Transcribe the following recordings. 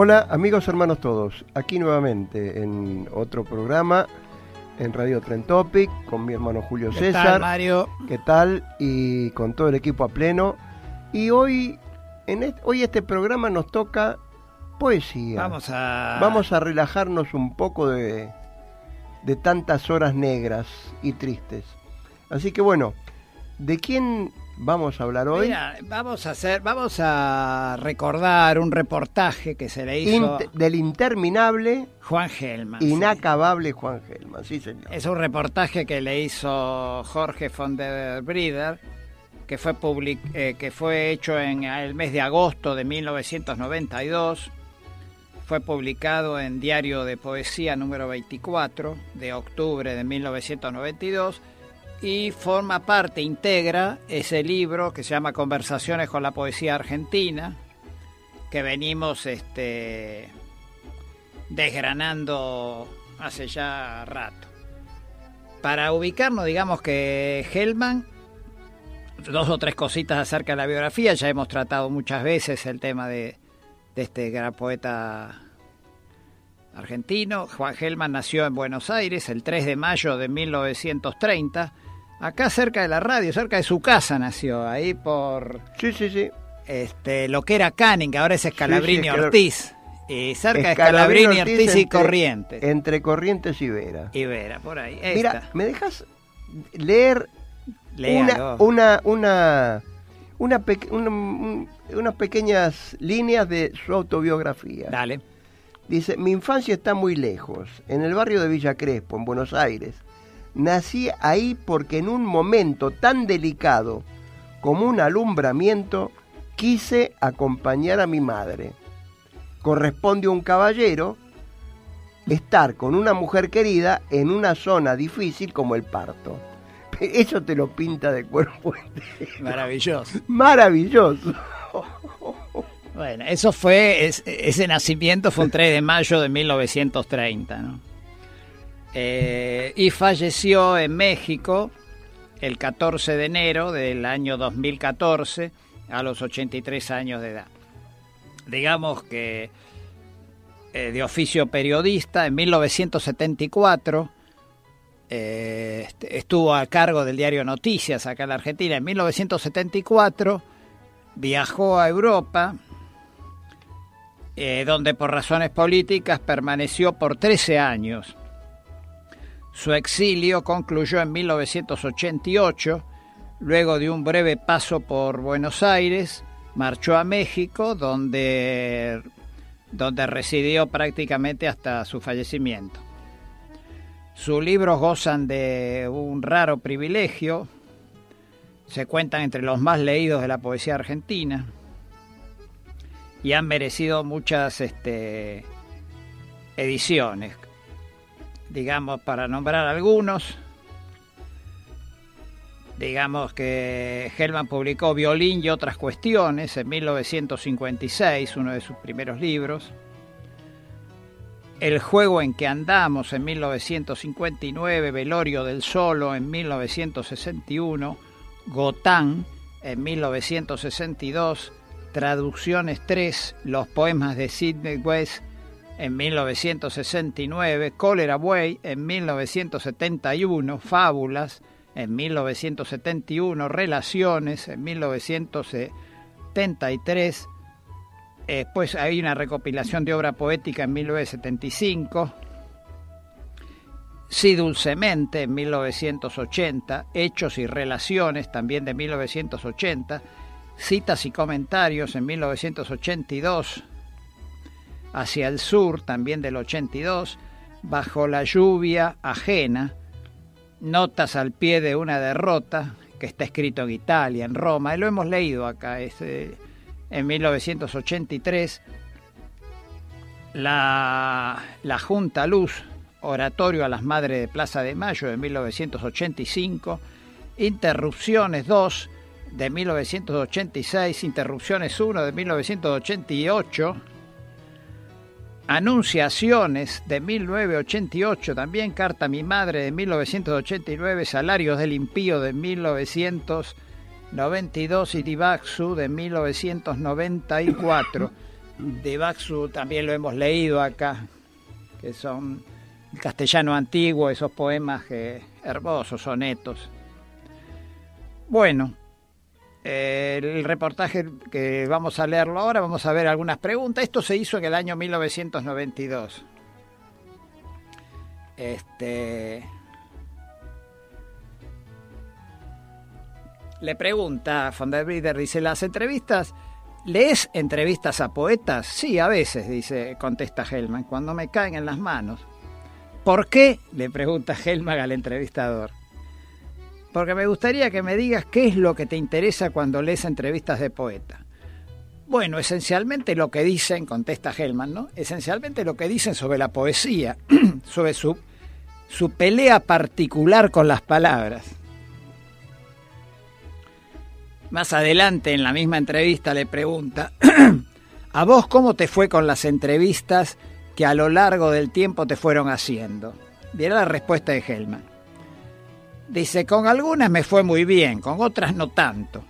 Hola amigos hermanos todos, aquí nuevamente en otro programa en Radio Tren Topic con mi hermano Julio ¿Qué César. tal, Mario? ¿Qué tal? Y con todo el equipo a pleno. Y hoy, en est- hoy este programa nos toca poesía. Vamos a. Vamos a relajarnos un poco de, de tantas horas negras y tristes. Así que bueno, ¿de quién vamos a hablar hoy? Mira, vamos a hacer, vamos a recordar un reportaje que se le hizo Int- del interminable, Juan Gelman. sí. inacabable Juan Gelman. Sí, señor. Es un reportaje que le hizo Jorge von der Brieder, que fue, public- eh, que fue hecho en el mes de agosto de 1992. Fue publicado en Diario de Poesía número 24 de octubre de 1992 y forma parte, integra ese libro que se llama Conversaciones con la Poesía Argentina, que venimos este, desgranando hace ya rato. Para ubicarnos, digamos que Hellman, dos o tres cositas acerca de la biografía, ya hemos tratado muchas veces el tema de, de este gran poeta argentino. Juan Hellman nació en Buenos Aires el 3 de mayo de 1930, acá cerca de la radio, cerca de su casa nació, ahí por Sí, sí, sí. este, lo que era Canning, que ahora es Escalabrini Sí, sí, Escalab- Ortiz. Y cerca de Escalabrini Ortiz, y entre- Corrientes. Entre Corrientes y Vera. Y Vera, por ahí. Mira. ¿me dejas leer una, una, una, una pe- un- un- unas pequeñas líneas de su autobiografía? Dale. Dice, mi infancia está muy lejos, en el barrio de Villa Crespo, en Buenos Aires. Nací ahí porque en un momento tan delicado como un alumbramiento, quise acompañar a mi madre. Corresponde a un caballero estar con una mujer querida en una zona difícil como el parto. Eso te lo pinta de cuerpo entero. Maravilloso. Maravilloso. Bueno, eso fue, es- ese nacimiento fue un 3 de mayo de 1930, ¿no? Eh, y falleció en México el 14 de enero del año 2014 a los 83 años de edad. Digamos que eh, de oficio periodista, en 1974 eh, est- estuvo a cargo del diario Noticias acá en Argentina. En 1974 viajó a Europa, donde por razones políticas permaneció por 13 años. Su exilio concluyó en 1988, luego de un breve paso por Buenos Aires, marchó a México, donde, donde residió prácticamente hasta su fallecimiento. Sus libros gozan de un raro privilegio, se cuentan entre los más leídos de la poesía argentina y han merecido muchas este, ediciones. Digamos, para nombrar algunos, Digamos que Hellman publicó Violín y otras cuestiones en 1956, uno de sus primeros libros. El juego en que andamos en 1959, Velorio del Solo en 1961, Gotán en 1962, Traducciones 3, Los poemas de Sidney West en 1969, Cholera Way en 1971, Fábulas en 1971, Relaciones en 1973, Después hay una recopilación de obra poética en 1975. Sí Dulcemente en 1980, Hechos y Relaciones también de 1980, Citas y Comentarios en 1982, Hacia el Sur también del 82, Bajo la lluvia ajena, Notas al pie de una derrota, que está escrito en Italia, en Roma, y lo hemos leído acá, este, en 1983, la, la Junta Luz, Oratorio a las Madres de Plaza de Mayo de 1985, Interrupciones 2 de 1986, Interrupciones 1 de 1988, Anunciaciones de 1988, también Carta a mi Madre de 1989, Salarios del Impío de 1988, 92 y Divaxu de 1994. Divaxu también lo hemos leído acá, que son el castellano antiguo, esos poemas hermosos, sonetos. Bueno, el reportaje que vamos a leerlo ahora, vamos a ver algunas preguntas. Esto se hizo en el año 1992. Este, le pregunta von der dice, ¿las entrevistas, lees entrevistas a poetas? Sí, a veces, dice, contesta Helman, cuando me caen en las manos. ¿Por qué? le pregunta Helman al entrevistador. Porque me gustaría que me digas qué es lo que te interesa cuando lees entrevistas de poeta. Bueno, esencialmente lo que dicen, contesta Helman, ¿no? Esencialmente lo que dicen sobre la poesía, sobre su, su pelea particular con las palabras. Más adelante en la misma entrevista le pregunta, ¿a vos cómo te fue con las entrevistas que a lo largo del tiempo te fueron haciendo? Viera la respuesta de Helman. Dice, con algunas me fue muy bien, con otras no tanto.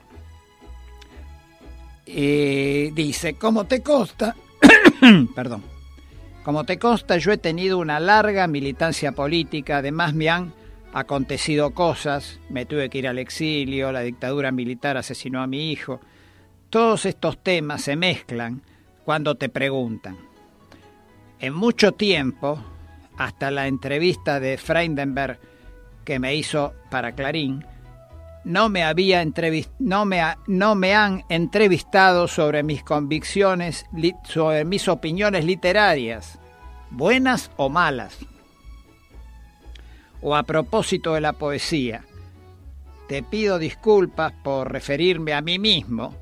Dice, ¿cómo te consta? Perdón. Como te consta, yo he tenido una larga militancia política, además me han acontecido cosas, me tuve que ir al exilio, la dictadura militar asesinó a mi hijo. Todos estos temas se mezclan cuando te preguntan. En mucho tiempo, hasta la entrevista de Freindenberg que me hizo para Clarín, no me, había no me, no me han entrevistado sobre mis convicciones, sobre mis opiniones literarias, buenas o malas o a propósito de la poesía. Te pido disculpas por referirme a mí mismo,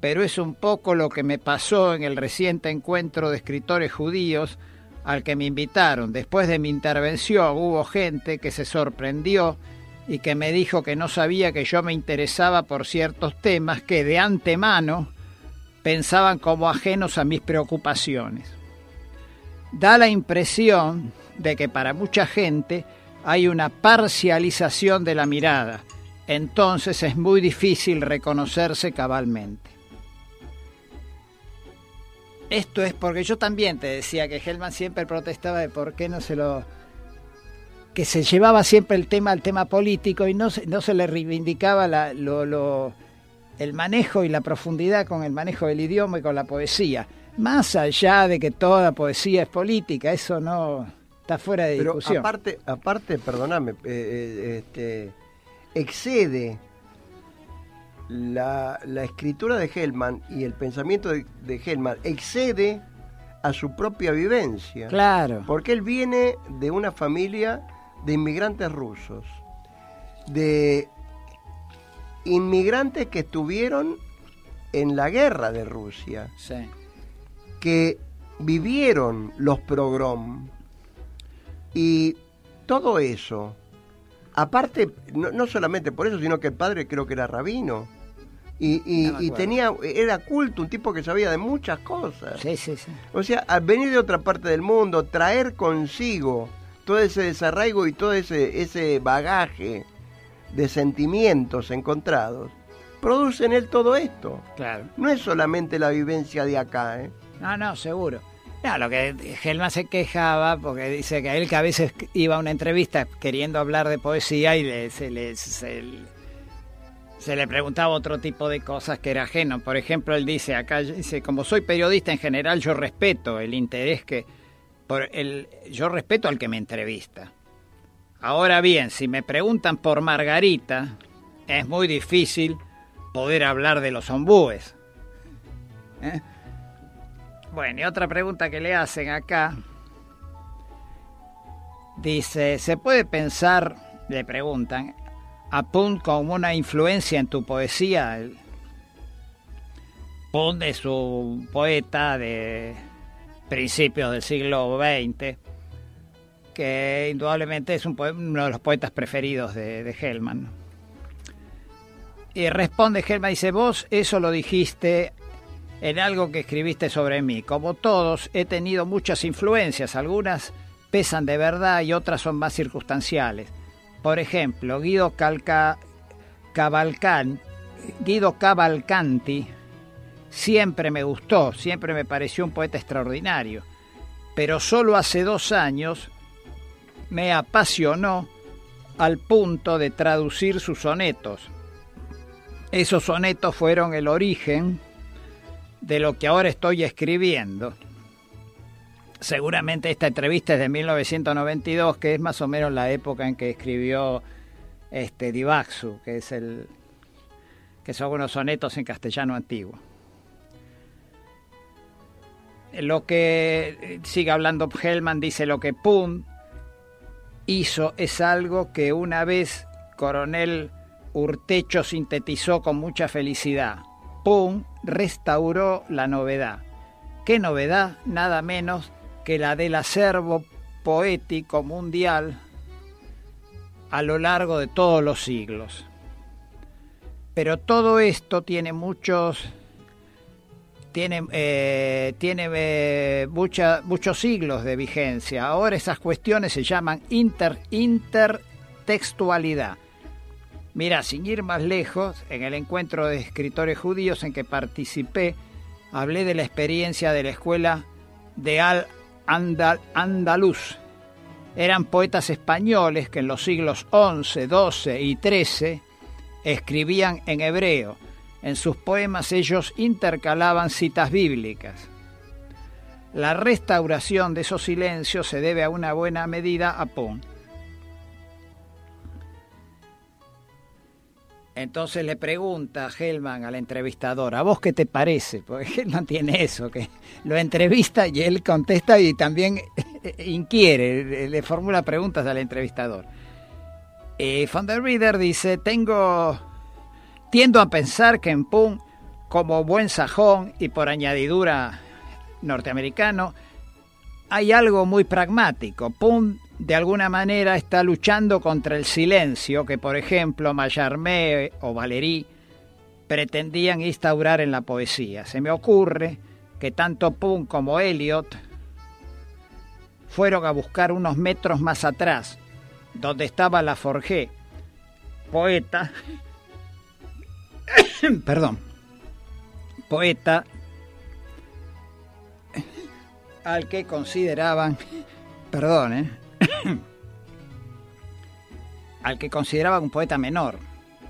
pero es un poco lo que me pasó en el reciente encuentro de escritores judíos al que me invitaron. Después de mi intervención hubo gente que se sorprendió y que me dijo que no sabía que yo me interesaba por ciertos temas que de antemano pensaban como ajenos a mis preocupaciones. Da la impresión de que para mucha gente hay una parcialización de la mirada, entonces es muy difícil reconocerse cabalmente. Esto es porque yo también te decía que Helman siempre protestaba de por qué no se lo que se llevaba siempre el tema al tema político y no se, no se le reivindicaba la, lo, el manejo y la profundidad con el manejo del idioma y con la poesía. Más allá de que toda poesía es política, eso no, está fuera de Pero discusión. Aparte, aparte perdóname, eh, eh, este, excede la, escritura de Hellman y el pensamiento de, de Hellman, excede a su propia vivencia. Claro. Porque él viene de una familia de inmigrantes rusos, de inmigrantes que estuvieron en la guerra de Rusia, que vivieron los pogroms, y todo eso aparte, no, no solamente por eso, sino que el padre creo que era rabino. Y, y- No y tenía, era culto, un tipo que sabía de muchas cosas. Sí, sí, sí. O sea, al venir de otra parte del mundo, traer consigo todo ese desarraigo y todo ese, ese bagaje de sentimientos encontrados, produce en él todo esto. Claro. No es solamente la vivencia de acá, ¿eh? No, no, seguro. No, lo que Gelman se quejaba porque dice que él que a veces iba a una entrevista queriendo hablar de poesía y le- se, le, se, se le preguntaba otro tipo de cosas que era ajeno. Por ejemplo, él dice acá, dice, como soy periodista en general, yo respeto el interés que... Por el, yo respeto al que me entrevista. Ahora bien, si me preguntan por Margarita, es muy difícil poder hablar de los ombúes. ¿Eh? Bueno, y otra pregunta que le hacen acá. Dice, ¿se puede pensar, le preguntan, a Punt como una influencia en tu poesía? Punt es un poeta de principios del siglo XX, que indudablemente es uno de los poetas preferidos de, de Hellman. Y responde Hellman, dice, vos eso lo dijiste en algo que escribiste sobre mí. Como todos, he tenido muchas influencias, algunas pesan de verdad y otras son más circunstanciales. Por ejemplo, Guido Cavalcanti siempre me gustó, siempre me pareció un poeta extraordinario, pero solo hace dos años me apasionó al punto de traducir sus sonetos. Esos sonetos fueron el origen de lo que ahora estoy escribiendo. Seguramente esta entrevista es de 1992, que es más o menos la época en que escribió este Divaxu, que es el que son unos sonetos en castellano antiguo. Lo que sigue hablando Hellman dice lo que Pun hizo es algo que una vez Coronel Urtecho sintetizó con mucha felicidad. Pum restauró la novedad. ¿Qué novedad? Nada menos que la del acervo poético mundial a lo largo de todos los siglos. Pero todo esto tiene muchos tiene, eh, tiene eh, muchos siglos de vigencia. Ahora esas cuestiones se llaman inter, intertextualidad. Mira, sin ir más lejos, en el encuentro de escritores judíos en que participé, hablé de la experiencia de la escuela de Al Andal Andaluz. Eran poetas españoles que en los siglos XI, XII y XIII escribían en hebreo. En sus poemas ellos intercalaban citas bíblicas. La restauración de esos silencios se debe a una buena medida a Pon. Entonces le pregunta Hellman al entrevistador, ¿a vos qué te parece? Porque Hellman tiene eso, que lo entrevista y él contesta y también inquiere, le formula preguntas al entrevistador. Y Van der Rieder dice, tengo, tiendo a pensar que en Pum, como buen sajón y por añadidura norteamericano, hay algo muy pragmático. Pum de alguna manera está luchando contra el silencio que, por ejemplo, Mallarmé o Valéry pretendían instaurar en la poesía. Se me ocurre que tanto Pum como Eliot fueron a buscar unos metros más atrás, donde estaba la Forgé, poeta, perdón, poeta al que consideraban, perdón, ¿eh? al que consideraban un poeta menor,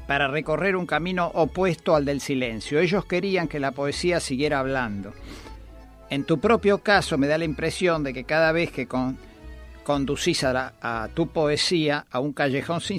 para recorrer un camino opuesto al del silencio. Ellos querían que la poesía siguiera hablando. En tu propio caso me da la impresión de que cada vez que con, conducís a tu poesía a un callejón sin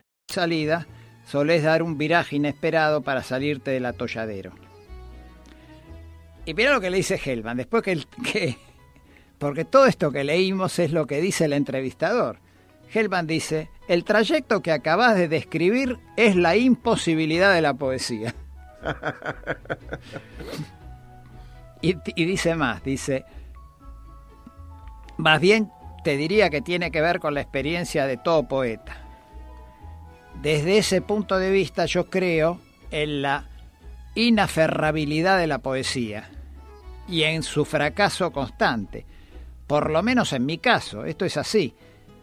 Salida, solés dar un viraje inesperado para salirte del atolladero. Y mira lo que le dice Hellman, después que, que, porque todo esto que leímos es lo que dice el entrevistador. Hellman dice, el trayecto que acabas de describir es la imposibilidad de la poesía. y, y dice más, dice, más bien te diría que tiene que ver con la experiencia de todo poeta. Desde ese punto de vista yo creo en la inaferrabilidad de la poesía y en su fracaso constante. Por lo menos en mi caso, esto es así.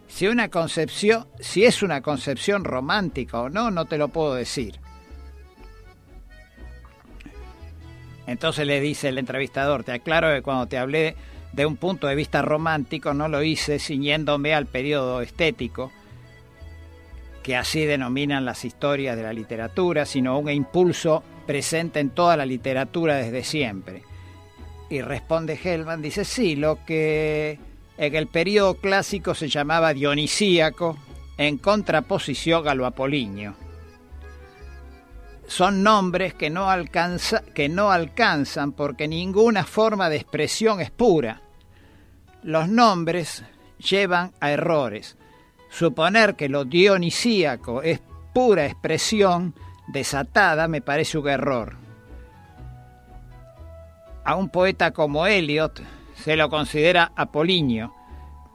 Si una concepción, si es una concepción romántica o no, no te lo puedo decir. Entonces le dice el entrevistador, te aclaro que cuando te hablé de un punto de vista romántico no lo hice ciñéndome al periodo estético, que así denominan las historias de la literatura, sino un impulso presente en toda la literatura desde siempre. Y responde Hellman, dice, sí, lo que en el periodo clásico se llamaba dionisíaco, en contraposición a lo apolíneo. Son nombres que no, alcanza, que no alcanzan porque ninguna forma de expresión es pura. Los nombres llevan a errores. Suponer que lo dionisíaco es pura expresión desatada me parece un error. A un poeta como Eliot se lo considera apolíneo,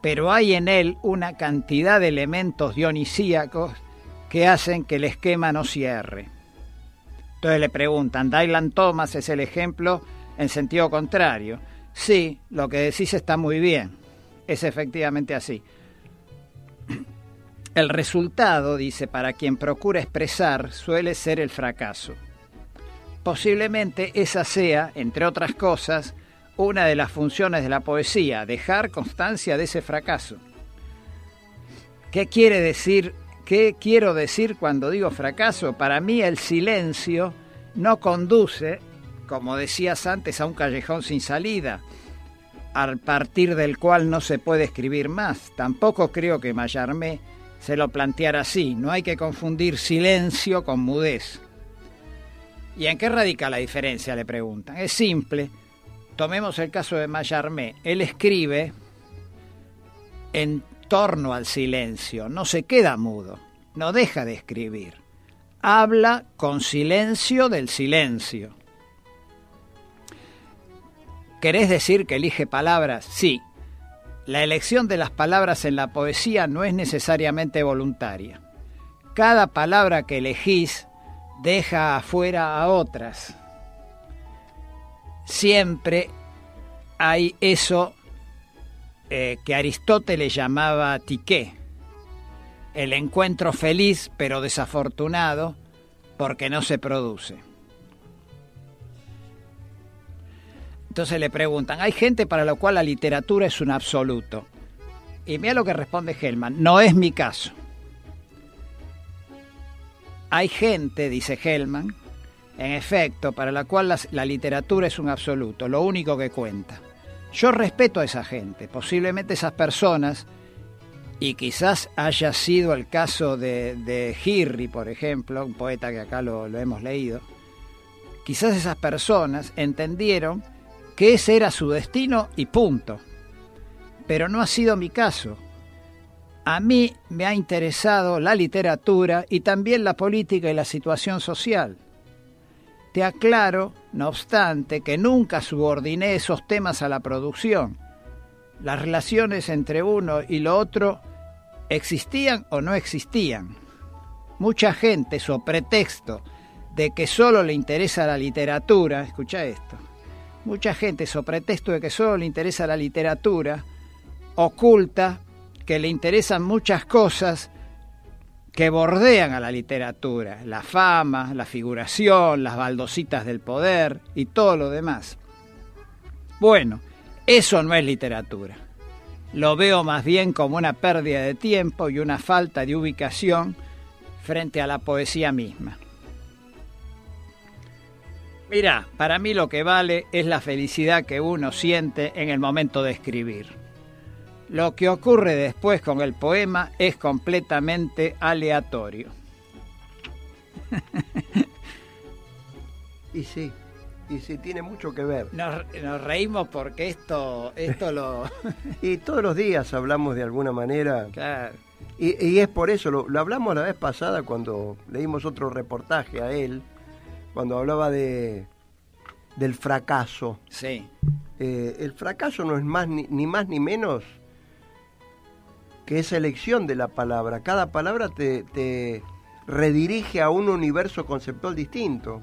pero hay en él una cantidad de elementos dionisíacos que hacen que el esquema no cierre. Entonces le preguntan, Dylan Thomas es el ejemplo en sentido contrario. Sí, lo que decís está muy bien, es efectivamente así. El resultado, dice, para quien procura expresar suele ser el fracaso. Posiblemente esa sea, entre otras cosas, una de las funciones de la poesía, dejar constancia de ese fracaso. ¿Qué quiere decir? ¿Qué quiero decir cuando digo fracaso? Para mí el silencio no conduce, como decías antes, a un callejón sin salida, al partir del cual no se puede escribir más. Tampoco creo que Mallarmé se lo planteara así. No hay que confundir silencio con mudez. ¿Y en qué radica la diferencia? Le preguntan. Es simple. Tomemos el caso de Mallarmé. Él escribe en torno al silencio, no se queda mudo, no deja de escribir. Habla con silencio del silencio. ¿Querés decir que elige palabras? Sí. La elección de las palabras en la poesía no es necesariamente voluntaria. Cada palabra que elegís deja afuera a otras. Siempre hay eso eh, que Aristóteles llamaba tiqué, el encuentro feliz pero desafortunado porque no se produce. Entonces le preguntan, hay gente para la cual la literatura es un absoluto. Y mira lo que responde Hellman, no es mi caso. Hay gente, dice Hellman, en efecto, para la cual la, literatura es un absoluto, lo único que cuenta. Yo respeto a esa gente, posiblemente esas personas, y quizás haya sido el caso de, de Hirri, por ejemplo, un poeta que acá lo, lo hemos leído, quizás esas personas entendieron que ese era su destino y punto. Pero no ha sido mi caso. A mí me ha interesado la literatura y también la política y la situación social. Te aclaro, no obstante, que nunca subordiné esos temas a la producción. Las relaciones entre uno y lo otro existían o no existían. Mucha gente, so pretexto de que solo le interesa la literatura, escucha esto, mucha gente, so pretexto de que solo le interesa la literatura, oculta que le interesan muchas cosas que bordean a la literatura, la fama, la figuración, las baldositas del poder y todo lo demás. Bueno, eso no es literatura. Lo veo más bien como una pérdida de tiempo y una falta de ubicación frente a la poesía misma. Mira, para mí lo que vale es la felicidad que uno siente en el momento de escribir. Lo que ocurre después con el poema es completamente aleatorio. y sí, y sí, tiene mucho que ver. Nos, reímos porque esto, esto lo... y todos los días hablamos de alguna manera. Claro. Y, es por eso, lo, lo, hablamos la vez pasada cuando leímos otro reportaje a él, cuando hablaba de del fracaso. Sí. Eh, el fracaso no es más ni, más ni menos que esa elección de la palabra. Cada palabra te, te redirige a un universo conceptual distinto.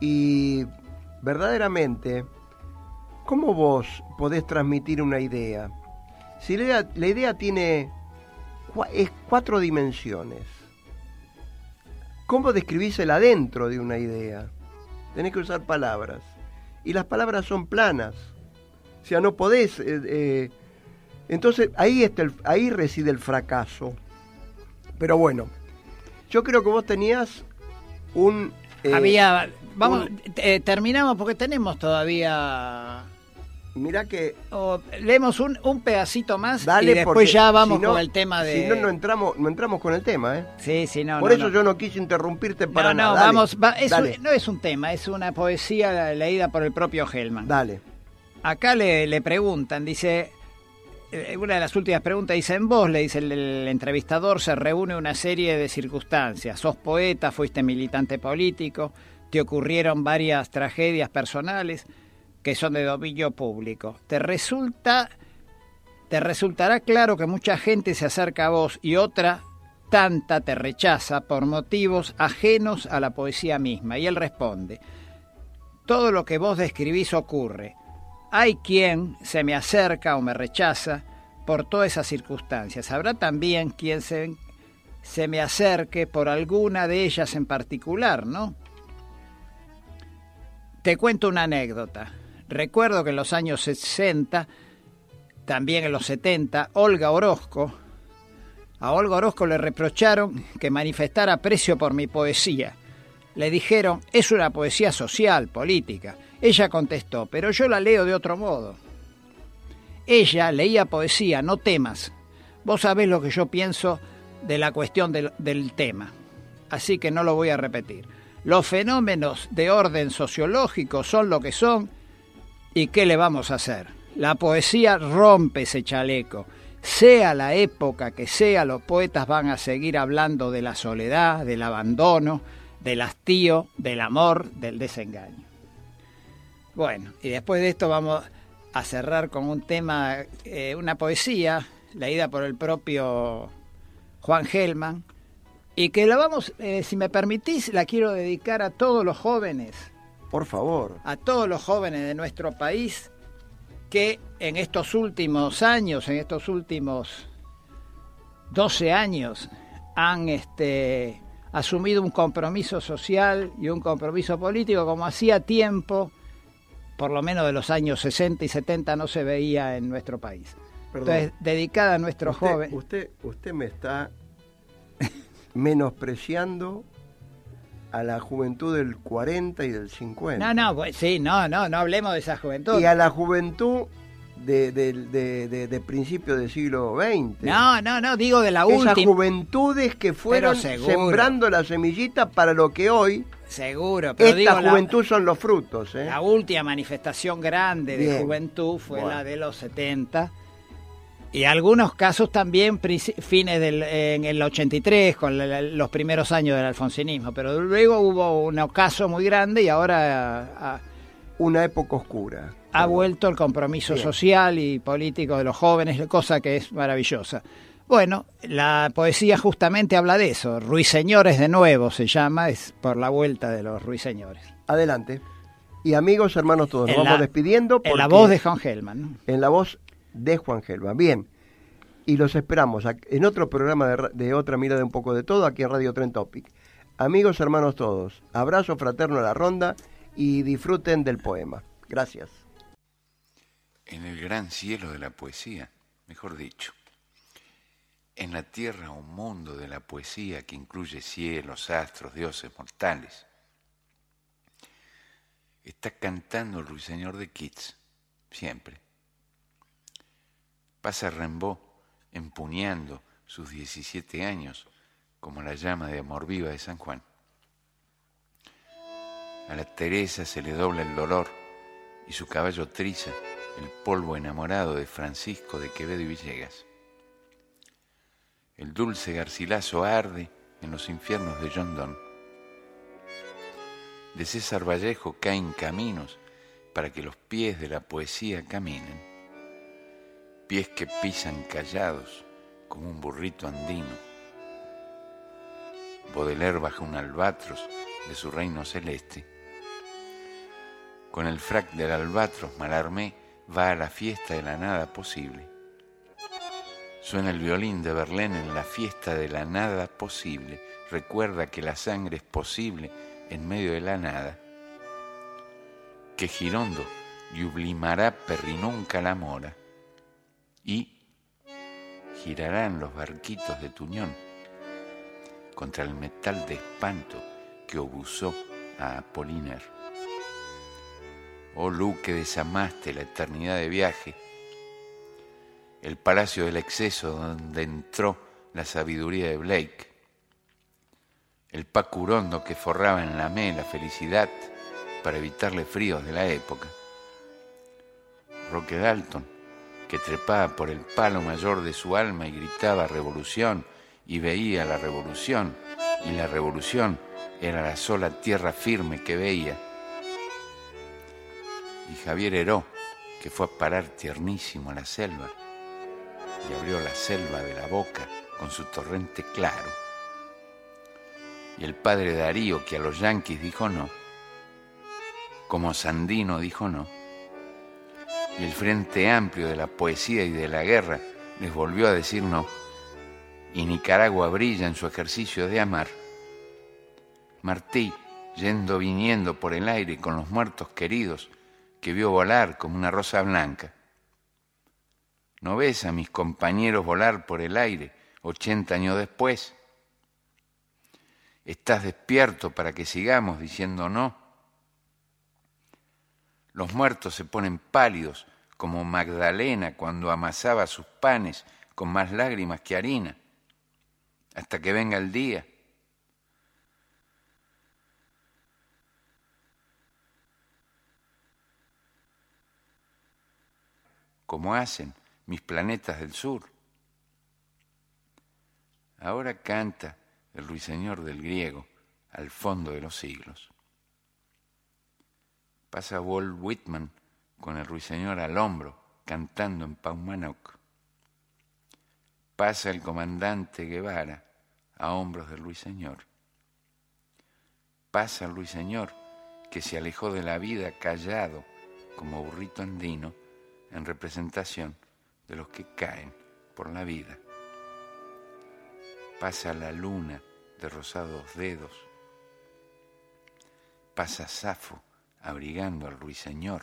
Y verdaderamente, ¿cómo vos podés transmitir una idea? Si la idea, la idea tiene es cuatro dimensiones, ¿cómo describís el adentro de una idea? Tenés que usar palabras. Y las palabras son planas. O sea, no podés... Eh, eh, entonces ahí, está el, ahí reside el fracaso. Pero bueno, yo creo que vos tenías un... Eh, Había... Vamos, terminamos porque tenemos todavía Mira que. leemos un, un, pedacito más y después ya vamos con el tema de. Si no, no entramos, no entramos con el tema, ¿eh? Sí, sí, no. Por eso yo no quise interrumpirte para no, nada. No, vamos. no es un tema, es una poesía leída por el propio Hellman. Dale. Acá le, le preguntan, dice. Eh, una de las últimas preguntas dice: En vos, le dice el, el entrevistador, se reúne una serie de circunstancias. Sos poeta, fuiste militante político, te ocurrieron varias tragedias personales que son de dominio público. Te resulta te resultará claro que mucha gente se acerca a vos y otra tanta te rechaza por motivos ajenos a la poesía misma. Y él responde, todo lo que vos describís ocurre. Hay quien se me acerca o me rechaza por todas esas circunstancias. Habrá también quien se, se me acerque por alguna de ellas en particular, ¿no? Te cuento una anécdota. Recuerdo que en los años 60, también en los 70, Olga Orozco, a Olga Orozco le reprocharon que manifestara aprecio por mi poesía. Le dijeron, es una poesía social, política. Ella contestó, pero yo la leo de otro modo. Ella leía poesía, no temas. Vos sabés lo que yo pienso de la cuestión del, del tema, así que no lo voy a repetir. Los fenómenos de orden sociológico son lo que son ¿Y qué le vamos a hacer? La poesía rompe ese chaleco. Sea la época que sea, los poetas van a seguir hablando de la soledad, del abandono, del hastío, del amor, del desengaño. Bueno, y después de esto vamos a cerrar con un tema, eh, una poesía leída por el propio Juan Gelman, y que la vamos, eh, si me permitís, la quiero dedicar a todos los jóvenes por favor. A todos los jóvenes de nuestro país que en estos últimos años, en estos últimos 12 años, han este, asumido un compromiso social y un compromiso político como hacía tiempo, por lo menos de los años 60 y 70, no se veía en nuestro país. Entonces, dedicada a nuestros jóvenes. Usted, usted me está menospreciando a la juventud del 40 y del 50. No, no, pues, sí, no, no, no hablemos de esa juventud. Y a la juventud de, de, principio del siglo XX. No, no, no, digo de la última. Esas juventudes que fueron sembrando la semillita para lo que hoy... Seguro, pero Esta juventud son los frutos. ¿eh? La última manifestación grande de juventud fue la de los 70 y algunos casos también fines del en el 83 con los primeros años del alfonsinismo, pero luego hubo un ocaso muy grande y ahora una época oscura. Ha vuelto el compromiso social y político de los jóvenes, cosa que es maravillosa. Bueno, la poesía justamente habla de eso. Ruiseñores de nuevo se llama, es por la vuelta de los ruiseñores. Adelante. Y amigos, hermanos todos, nos vamos despidiendo. en la voz de Juan Gelman. En la voz de Juan Gelman. Bien, y los esperamos en otro programa de, Otra Mirada un poco de todo aquí en Radio Tren Topic. Amigos, hermanos todos, abrazo fraterno a la ronda y disfruten del poema. Gracias. En el gran cielo de la poesía, mejor dicho, en la tierra un mundo de la poesía que incluye cielos, astros, dioses mortales, está cantando el ruiseñor de Keats, siempre. Pasa Rimbaud empuñando sus 17 años como la llama de amor viva de San Juan. A la Teresa se le dobla el dolor y su caballo triza el polvo enamorado de Francisco de Quevedo y Villegas. El dulce garcilaso arde en los infiernos de John Donne. De César Vallejo caen caminos para que los pies de la poesía caminen, pies que pisan callados como un burrito andino Baudelaire baja un albatros de su reino celeste. Con el frac del albatros Malarmé va a la fiesta de la nada posible. Suena el violín de Berlín en la fiesta de la nada posible. Recuerda que la sangre es posible en medio de la nada. Que Girondo yublimará perrinunca la mora. Y girarán los barquitos de Tuñón contra el metal de espanto que obusó a Apolinar. Oh luz que desamaste la eternidad de viaje, el palacio del exceso donde entró la sabiduría de Blake, el pacurondo que forraba en la me la felicidad para evitarle fríos de la época, Roque Dalton, que trepaba por el palo mayor de su alma y gritaba revolución, y veía la revolución, y la revolución era la sola tierra firme que veía. Y Javier Heró, que fue a parar tiernísimo a la selva, y abrió la selva de la boca con su torrente claro. Y el padre Darío, que a los yanquis dijo no, como Sandino dijo no, y el Frente Amplio de la Poesía y de la Guerra les volvió a decir no y Nicaragua brilla en su ejercicio de amar. Martí, yendo viniendo por el aire con los muertos queridos que vio volar como una rosa blanca. ¿No ves a mis compañeros volar por el aire ochenta años después? ¿Estás despierto para que sigamos diciendo no? Los muertos se ponen pálidos como Magdalena cuando amasaba sus panes con más lágrimas que harina hasta que venga el día. como hacen mis planetas del sur. Ahora canta el ruiseñor del griego al fondo de los siglos. Pasa Walt Whitman con el ruiseñor al hombro cantando en Paumanok pasa el comandante Guevara a hombros del ruiseñor. Pasa el ruiseñor que se alejó de la vida callado como burrito andino en representación de los que caen por la vida. Pasa la luna de rosados dedos. Pasa Safo abrigando al ruiseñor